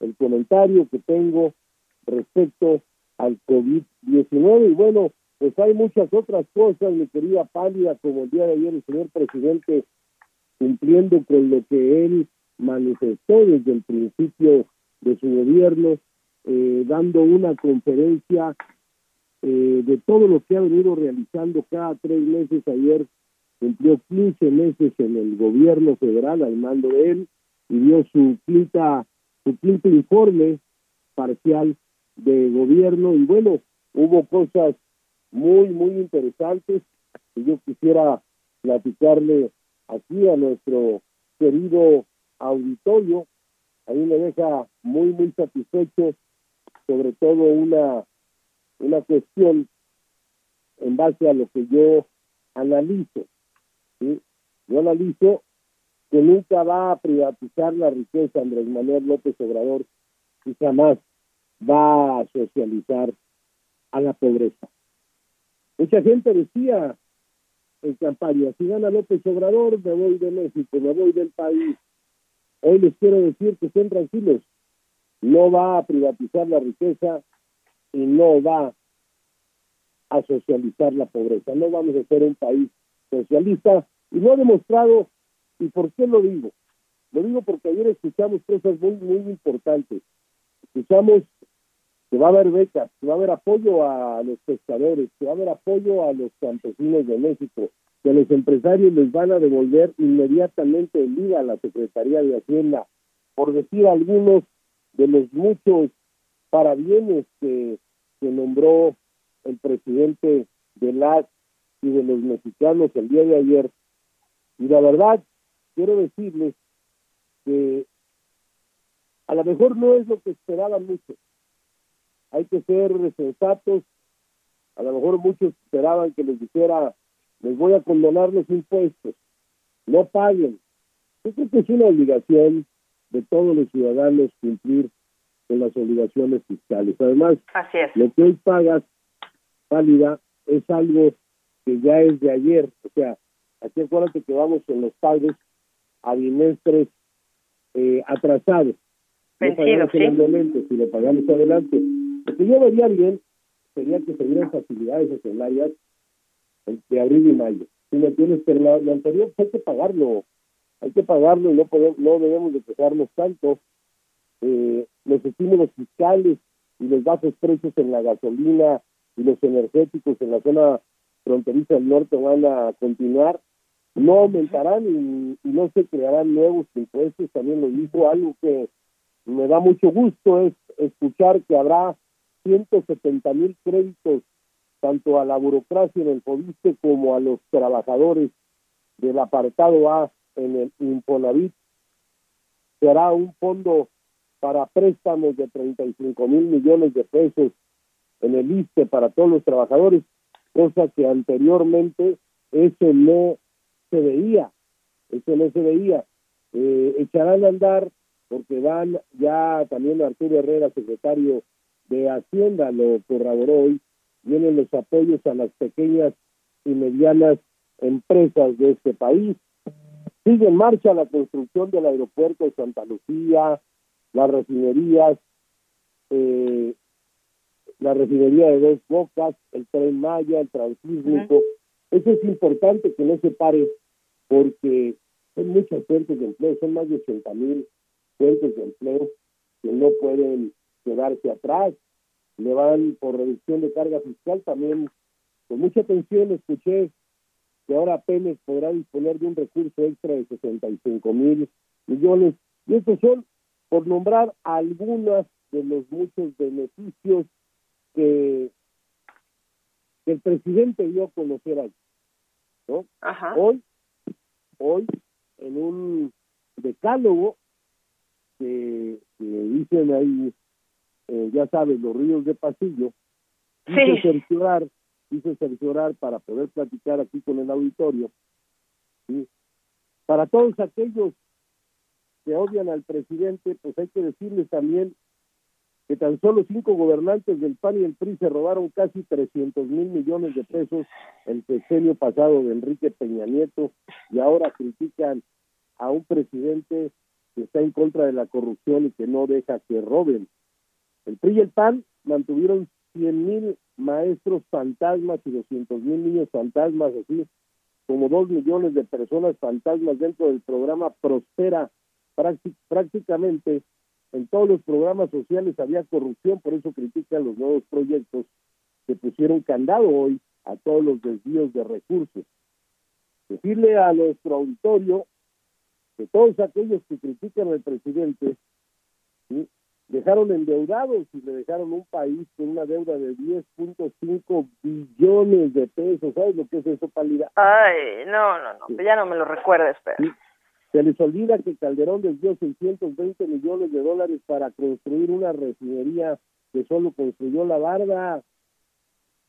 el comentario que tengo respecto al COVID-19. Y bueno, pues hay muchas otras cosas, mi querida Pálida, como el día de ayer el señor presidente cumpliendo con lo que él manifestó desde el principio de su gobierno, eh, dando una conferencia eh, de todo lo que ha venido realizando cada tres meses. Ayer cumplió 15 meses en el gobierno federal al mando de él y dio su quinta su quinto informe parcial de gobierno y bueno, hubo cosas muy, muy interesantes que yo quisiera platicarle aquí a nuestro querido auditorio. A mí me deja muy, muy satisfecho, sobre todo una, una cuestión en base a lo que yo analizo. Yo analizo que nunca va a privatizar la riqueza Andrés Manuel López Obrador y jamás va a socializar a la pobreza. Mucha gente decía en campaña, si gana López Obrador, me voy de México, me voy del país. Hoy les quiero decir que estén tranquilos, no va a privatizar la riqueza y no va a socializar la pobreza. No vamos a ser un país socialista y lo ha demostrado. ¿Y por qué lo digo? Lo digo porque ayer escuchamos cosas muy, muy importantes. Escuchamos que va a haber becas, que va a haber apoyo a los pescadores, que va a haber apoyo a los campesinos de México, que los empresarios les van a devolver inmediatamente el IVA a la Secretaría de Hacienda, por decir algunos de los muchos parabienes que, que nombró el presidente de las y de los mexicanos el día de ayer. Y la verdad, quiero decirles que a lo mejor no es lo que esperaban muchos, hay que ser sensatos. A lo mejor muchos esperaban que les dijera, les voy a condonar los impuestos, no paguen. Yo creo que es una obligación de todos los ciudadanos cumplir con las obligaciones fiscales. Además, lo que hoy pagas, válida, es algo que ya es de ayer. O sea, aquí acuérdate que vamos en los pagos a bimestres eh, atrasados. Vencidos, no ¿sí? si lo pagamos adelante. Lo que yo vería bien sería que se dieran facilidades escenarias de abril y mayo. Si me tienes, pero lo, anterior pues, hay que pagarlo, hay que pagarlo y no, podemos, no debemos de quejarnos tanto. Eh, los estímulos fiscales y los bajos precios en la gasolina y los energéticos en la zona fronteriza del norte van a continuar, no aumentarán y, y no se crearán nuevos impuestos, también lo dijo, algo que me da mucho gusto es escuchar que habrá 170 mil créditos tanto a la burocracia en el FOBISTE como a los trabajadores del apartado A en el Infonavit. Será un fondo para préstamos de 35 mil millones de pesos en el ISTE para todos los trabajadores, cosa que anteriormente eso no se veía, eso no se veía. Eh, echarán a andar porque van ya también Arturo Herrera, secretario de Hacienda lo corroboró hoy, vienen los apoyos a las pequeñas y medianas empresas de este país. Sigue en marcha la construcción del aeropuerto de Santa Lucía, las refinerías, eh, la refinería de Dos Bocas, el Tren Maya, el Transísmico. Eso es importante que no se pare porque son muchas fuentes de empleo, son más de 80 mil fuentes de empleo que no pueden quedarse atrás. Le van por reducción de carga fiscal. También con mucha atención escuché que ahora Pemex podrá disponer de un recurso extra de 65 mil millones. Y estos son, por nombrar algunas de los muchos beneficios que, el presidente dio a conocer ahí. ¿no? Hoy, hoy, en un decálogo que, dicen ahí, eh, ya sabes, los ríos de pasillo, dice cerciorar, dice cerciorar para poder platicar aquí con el auditorio, para todos aquellos que odian al presidente, pues hay que decirles también que tan solo cinco gobernantes del PAN y el PRI se robaron casi 300 mil millones de pesos el sexenio pasado de Enrique Peña Nieto y ahora critican a un presidente que está en contra de la corrupción y que no deja que roben. El PRI y el PAN mantuvieron 100 mil maestros fantasmas y 200 mil niños fantasmas, así como dos millones de personas fantasmas dentro del programa Prospera. prácticamente en todos los programas sociales había corrupción, por eso critican los nuevos proyectos que pusieron candado hoy a todos los desvíos de recursos. Decirle a nuestro auditorio que todos aquellos que critican al presidente dejaron endeudados y le dejaron un país con una deuda de 10.5 billones de pesos. ¿Sabes lo que es eso, Palida? Ay, no, no, no, ya no me lo recuerdes, pero... Se les olvida que Calderón desvió 620 millones de dólares para construir una refinería que solo construyó la barda.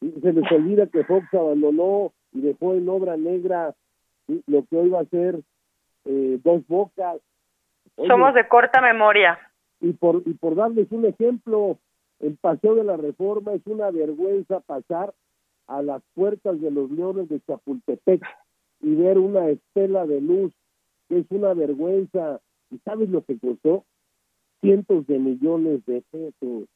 Y se les olvida que Fox abandonó y dejó en obra negra lo que hoy va a ser eh, dos bocas. Somos de corta memoria. Y por, y por darles un ejemplo, el Paseo de la Reforma es una vergüenza pasar a las puertas de los leones de Chapultepec y ver una estela de luz que es una vergüenza. ¿Y sabes lo que costó? Cientos de millones de pesos.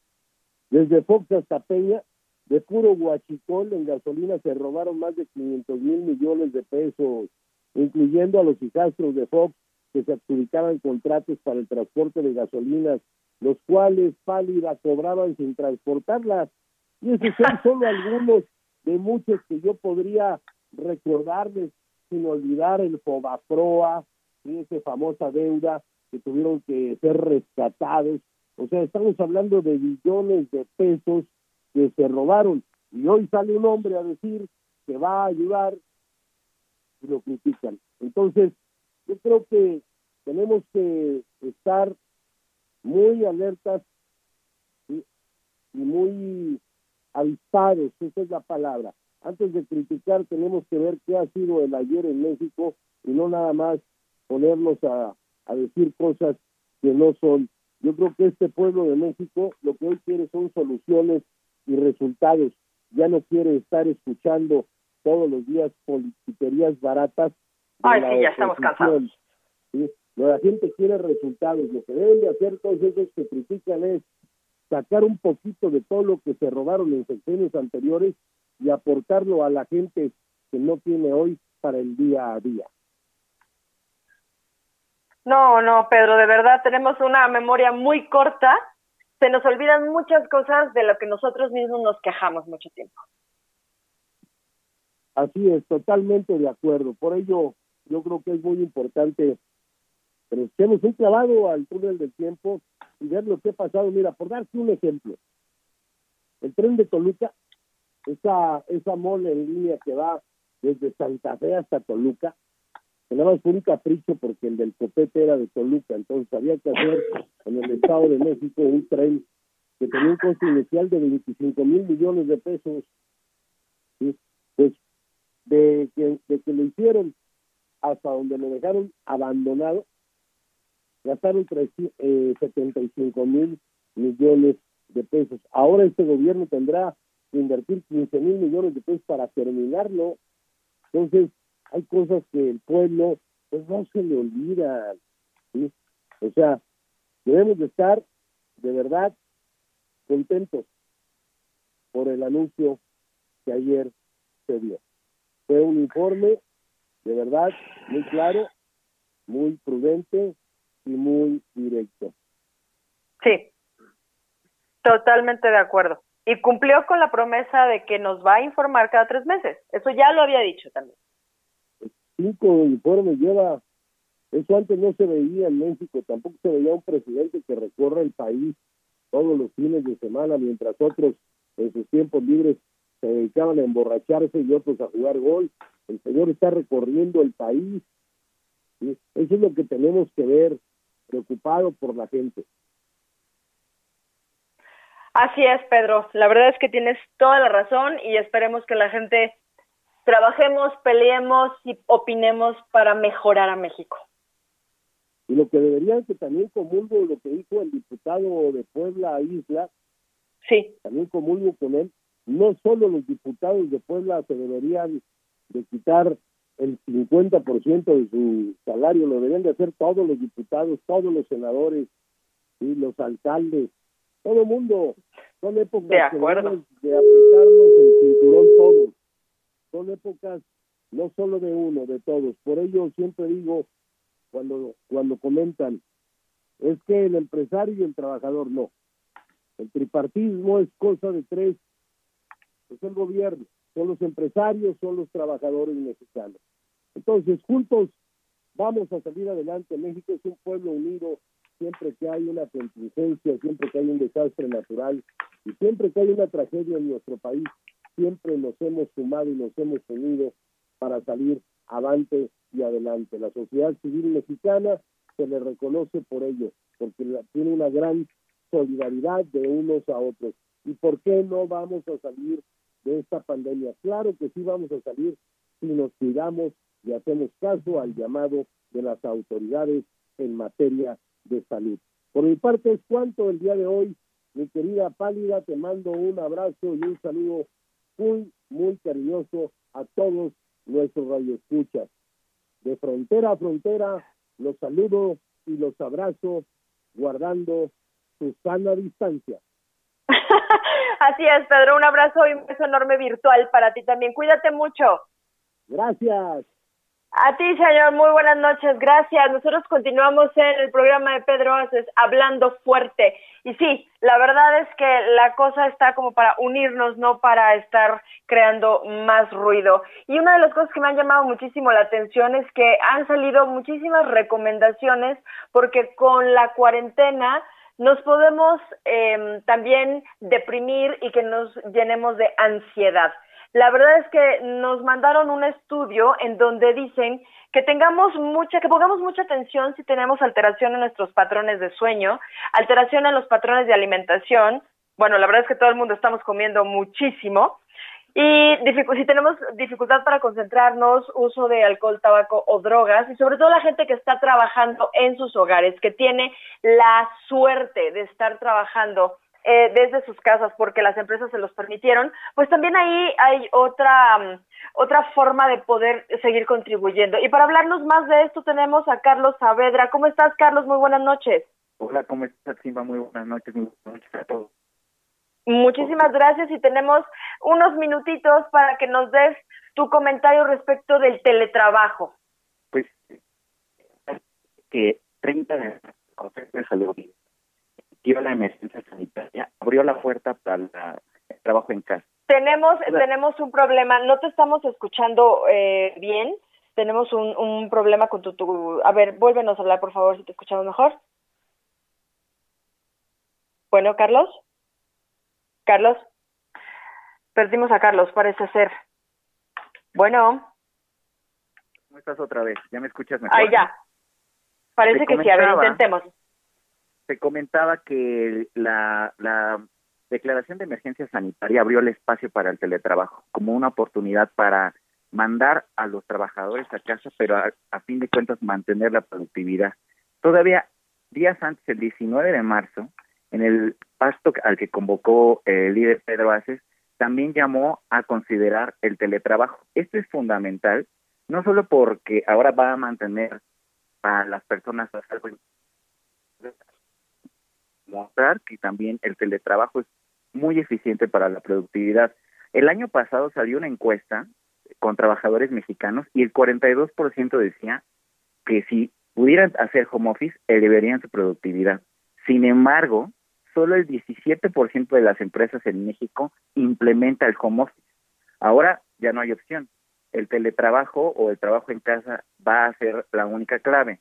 Desde Fox hasta Peña, de puro guachicol en gasolina se robaron más de 500 mil millones de pesos, incluyendo a los hijastros de Fox que se adjudicaban contratos para el transporte de gasolinas, los cuales pálida cobraban sin transportarlas. Y esos son solo algunos de muchos que yo podría recordarles sin olvidar el Fobaproa, y esa famosa deuda que tuvieron que ser rescatados. O sea, estamos hablando de billones de pesos que se robaron. Y hoy sale un hombre a decir que va a ayudar y lo critican. Entonces, yo creo que tenemos que estar muy alertas y, muy avisados, esa es la palabra. Antes de criticar tenemos que ver qué ha sido el ayer en México y no nada más ponernos a, decir cosas que no son. Yo creo que este pueblo de México lo que hoy quiere son soluciones y resultados. Ya no quiere estar escuchando todos los días politiquerías baratas. Ay, sí, ya estamos cansados. La gente quiere resultados. Lo que deben de hacer todos esos que critican es sacar un poquito de todo lo que se robaron en secciones anteriores y aportarlo a la gente que no tiene hoy para el día a día. No, no, Pedro, de verdad tenemos una memoria muy corta. Se nos olvidan muchas cosas de lo que nosotros mismos nos quejamos mucho tiempo. Así es, totalmente de acuerdo. Por ello, yo creo que es muy importante que nos un clavado al túnel del tiempo y ver lo que ha pasado. Mira, por darte un ejemplo, el tren de Toluca, esa, esa mole en línea que va desde Santa Fe hasta Toluca, nada más fue un capricho porque el del copete era de Toluca, entonces había que hacer en el Estado de México un tren que tenía un costo inicial de 25 mil millones de pesos. Pues de que, de que lo hicieron hasta donde lo dejaron abandonado, gastaron eh, 75 mil millones de pesos. Ahora este gobierno tendrá que invertir 15 mil millones de pesos para terminarlo. Entonces, hay cosas que el pueblo pues no se le olvida. O sea, debemos de estar de verdad contentos por el anuncio que ayer se dio. Fue un informe de verdad muy claro, muy prudente y muy directo. Sí. Totalmente de acuerdo. Y cumplió con la promesa de que nos va a informar cada tres meses. Eso ya lo había dicho también. Cinco informes lleva. Eso antes no se veía en México. Tampoco se veía un presidente que recorra el país todos los fines de semana, mientras otros en sus tiempos libres se dedicaban a emborracharse y otros a jugar gol. El señor está recorriendo el país. Eso es lo que tenemos que ver, preocupado por la gente. Así es, Pedro. La verdad es que tienes toda la razón y esperemos que la gente trabajemos, peleemos y opinemos para mejorar a México. Y lo que deberían que también comulgo lo que dijo el diputado de Puebla Isla, sí. también comulgo con él, no solo los diputados de Puebla se deberían de quitar el 50% de su salario, lo deberían de hacer todos los diputados, todos los senadores, y los alcaldes, todo el mundo. Son épocas de, acuerdo. de apretarnos el cinturón todos. Son épocas no solo de uno, de todos. Por ello siempre digo, cuando, cuando comentan, es que el empresario y el trabajador no. El tripartismo es cosa de tres. Es el gobierno, son los empresarios, son los trabajadores mexicanos. Entonces, juntos vamos a salir adelante. México es un pueblo unido, siempre que hay una contingencia, siempre que hay un desastre natural y siempre que hay una tragedia en nuestro país, siempre nos hemos sumado y nos hemos unido para salir avante y adelante. La sociedad civil mexicana se le reconoce por ello, porque tiene una gran solidaridad de unos a otros. ¿Y por qué no vamos a salir esta pandemia? Claro que sí vamos a salir si nos cuidamos y hacemos caso al llamado de las autoridades en materia de salud. Por mi parte es cuanto el día de hoy, mi querida Pálida, te mando un abrazo y un saludo muy, muy cariñoso a todos nuestros radioescuchas. De frontera a frontera, los saludo y los abrazo guardando su sana distancia. Así es, Pedro, un abrazo y un beso enorme virtual para ti también. Cuídate mucho. Gracias. A ti, señor, muy buenas noches, gracias. Nosotros continuamos en el programa de Pedro Aces, hablando fuerte. Y sí, la verdad es que la cosa está como para unirnos, no para estar creando más ruido. Y una de las cosas que me han llamado muchísimo la atención es que han salido muchísimas recomendaciones porque con la cuarentena nos podemos eh, también deprimir y que nos llenemos de ansiedad. La verdad es que nos mandaron un estudio en donde dicen que tengamos mucha, que pongamos mucha atención si tenemos alteración en nuestros patrones de sueño, alteración en los patrones de alimentación. Bueno, la verdad es que todo el mundo estamos comiendo muchísimo. Y si tenemos dificultad para concentrarnos, uso de alcohol, tabaco o drogas, y sobre todo la gente que está trabajando en sus hogares, que tiene la suerte de estar trabajando eh, desde sus casas porque las empresas se los permitieron, pues también ahí hay otra, mm, otra forma de poder seguir contribuyendo. Y para hablarnos más de esto tenemos a Carlos Saavedra. ¿Cómo estás, Carlos? Muy buenas noches. Hola, ¿cómo estás, Simba? Muy buenas noches, muy buenas noches a todos. Muchísimas gracias y tenemos unos minutitos para que nos des tu comentario respecto del teletrabajo. Pues que 30 de salió bien dio la emergencia sanitaria, abrió la puerta para el trabajo en casa. Tenemos, tenemos un problema, no te estamos escuchando eh, bien, tenemos un, un problema con tu, tu... A ver, vuélvenos a hablar, por favor, si te escuchamos mejor. Bueno, Carlos. Carlos. Perdimos a Carlos, parece ser. Bueno. ¿Cómo estás otra vez? ¿Ya me escuchas mejor? Ahí ya. Parece que sí, a ver, intentemos se comentaba que la, la declaración de emergencia sanitaria abrió el espacio para el teletrabajo como una oportunidad para mandar a los trabajadores a casa, pero a, fin de cuentas mantener la productividad. Todavía días antes, el 19 de marzo, en el pasto al que convocó el líder Pedro Aces, también llamó a considerar el teletrabajo. Esto es fundamental, no solo porque ahora va a mantener a las personas a salvo mostrar que también el teletrabajo es muy eficiente para la productividad. El año pasado salió una encuesta con trabajadores mexicanos y el 42% decía que si pudieran hacer home office, elevarían su productividad. Sin embargo, solo el 17% de las empresas en México implementa el home office. Ahora ya no hay opción. El teletrabajo o el trabajo en casa va a ser la única clave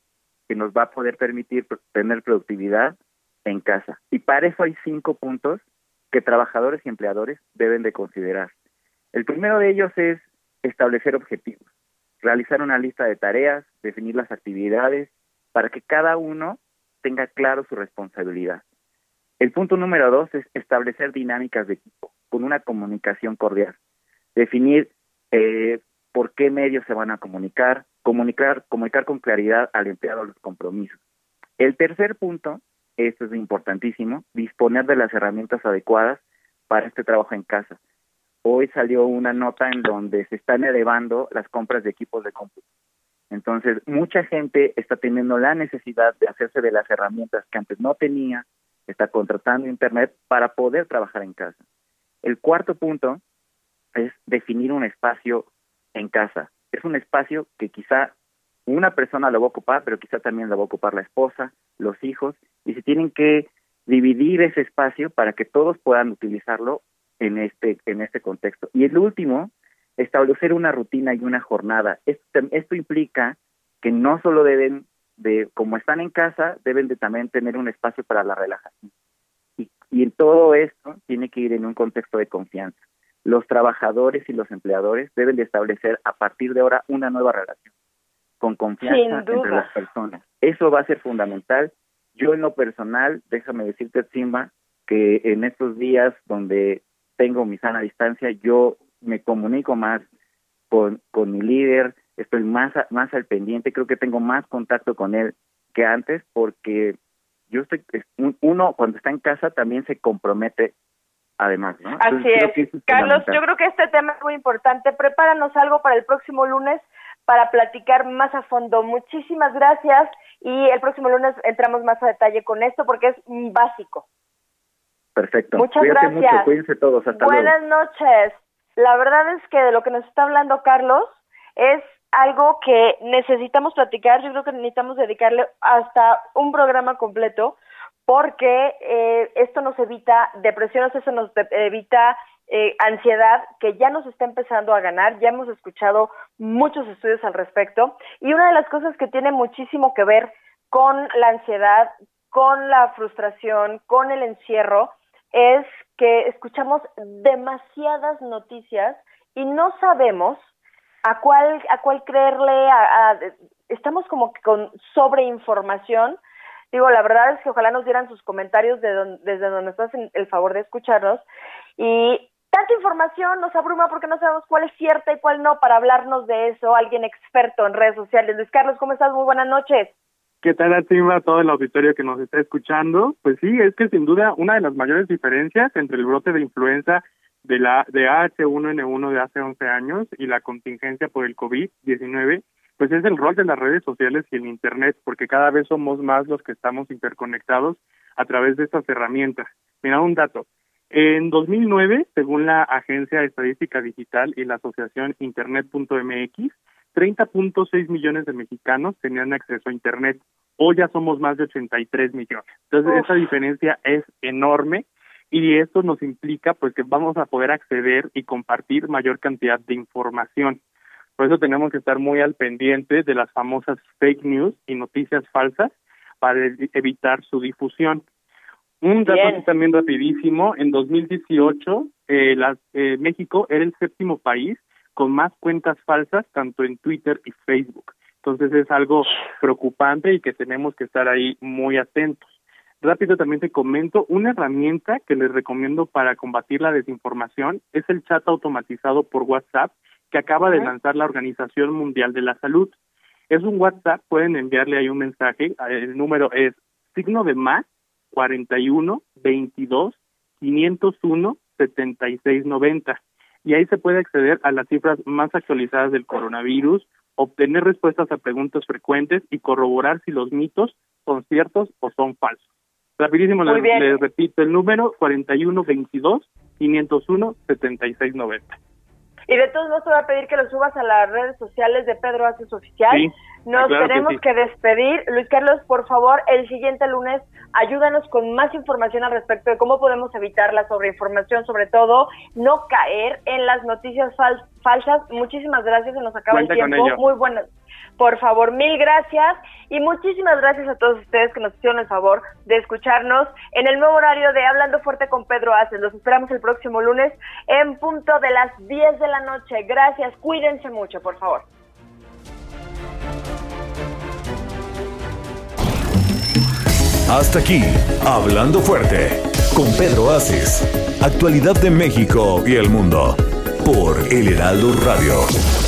que nos va a poder permitir tener productividad en casa. Y para eso hay cinco puntos que trabajadores y empleadores deben de considerar. El primero de ellos es establecer objetivos, realizar una lista de tareas, definir las actividades, para que cada uno tenga claro su responsabilidad. El punto número dos es establecer dinámicas de equipo con una comunicación cordial, definir eh, por qué medios se van a comunicar, comunicar, comunicar con claridad al empleado los compromisos. El tercer punto, esto es importantísimo, disponer de las herramientas adecuadas para este trabajo en casa. Hoy salió una nota en donde se están elevando las compras de equipos de cómputo. Entonces, mucha gente está teniendo la necesidad de hacerse de las herramientas que antes no tenía, está contratando Internet para poder trabajar en casa. El cuarto punto es definir un espacio en casa. Es un espacio que quizá una persona lo va a ocupar, pero quizá también lo va a ocupar la esposa, los hijos, y se tienen que dividir ese espacio para que todos puedan utilizarlo en este en este contexto. Y el último, establecer una rutina y una jornada. Esto, esto implica que no solo deben de, como están en casa, deben de también tener un espacio para la relajación. Y, y en todo esto tiene que ir en un contexto de confianza. Los trabajadores y los empleadores deben de establecer a partir de ahora una nueva relación con confianza entre las personas. Eso va a ser fundamental. Yo en lo personal, déjame decirte, Simba, que en estos días donde tengo mi sana distancia, yo me comunico más con, con mi líder, estoy más, más al pendiente, creo que tengo más contacto con él que antes porque yo estoy, uno cuando está en casa también se compromete además, ¿no? Así es. Carlos, yo creo que este tema es muy importante. Prepáranos algo para el próximo lunes para platicar más a fondo. Muchísimas gracias y el próximo lunes entramos más a detalle con esto porque es básico. Perfecto. Muchas gracias. Mucho, cuídense todos. Hasta Buenas noches. La verdad es que de lo que nos está hablando Carlos es algo que necesitamos platicar. Yo creo que necesitamos dedicarle hasta un programa completo porque eh, esto nos evita depresiones, eso nos evita eh, ansiedad que ya nos está empezando a ganar. Ya hemos escuchado muchos estudios al respecto y una de las cosas que tiene muchísimo que ver con la ansiedad, con la frustración, con el encierro, es que escuchamos demasiadas noticias y no sabemos a cuál a cuál creerle a, estamos como que con sobreinformación. Digo la verdad es que ojalá nos dieran sus comentarios de desde donde nos hacen el favor de escucharnos. Y tanta información nos abruma porque no sabemos cuál es cierta y cuál no para hablarnos de eso. Alguien experto en redes sociales. Luis Carlos cómo estás muy buenas noches. ¿Qué tal, a todo el auditorio que nos está escuchando? Pues sí, es que sin duda una de las mayores diferencias entre el brote de influenza de la de H1N1 de hace 11 años y la contingencia por el COVID-19, pues es el rol de las redes sociales y el Internet, porque cada vez somos más los que estamos interconectados a través de estas herramientas. Mira un dato. En 2009, según la Agencia Estadística Digital y la Asociación Internet.mx, 30.6 millones de mexicanos tenían acceso a Internet. Hoy ya somos más de 83 millones. Entonces, esa diferencia es enorme y esto nos implica pues que vamos a poder acceder y compartir mayor cantidad de información. Por eso tenemos que estar muy al pendiente de las famosas fake news y noticias falsas para evitar su difusión. Un dato también rapidísimo, en 2018 eh, eh, México era el séptimo país con más cuentas falsas tanto en Twitter y Facebook. Entonces es algo preocupante y que tenemos que estar ahí muy atentos. Rápido también te comento, una herramienta que les recomiendo para combatir la desinformación es el chat automatizado por WhatsApp que acaba de lanzar la Organización Mundial de la Salud. Es un WhatsApp, pueden enviarle ahí un mensaje, el número es signo de más 41 22 501 76 90 y ahí se puede acceder a las cifras más actualizadas del coronavirus, obtener respuestas a preguntas frecuentes y corroborar si los mitos son ciertos o son falsos. Rapidísimo, les, repito el número 4122 501 7690. Y de todos modos te voy a pedir que lo subas a las redes sociales de Pedro Aces Oficial. Nos Claro que tenemos sí. que despedir. Luis Carlos, por favor, el siguiente lunes ayúdanos con más información al respecto de cómo podemos evitar la sobreinformación, sobre todo no caer en las noticias fal- falsas. Muchísimas gracias, se nos acaba Cuenta el tiempo. Muy buenas. Por favor, mil gracias y muchísimas gracias a todos ustedes que nos hicieron el favor de escucharnos en el nuevo horario de Hablando Fuerte con Pedro Aces. Los esperamos el próximo lunes en punto de las 10 de la noche. Gracias, cuídense mucho, por favor. Hasta aquí, Hablando Fuerte, con Pedro Aces. Actualidad de México y el mundo. Por El Heraldo Radio.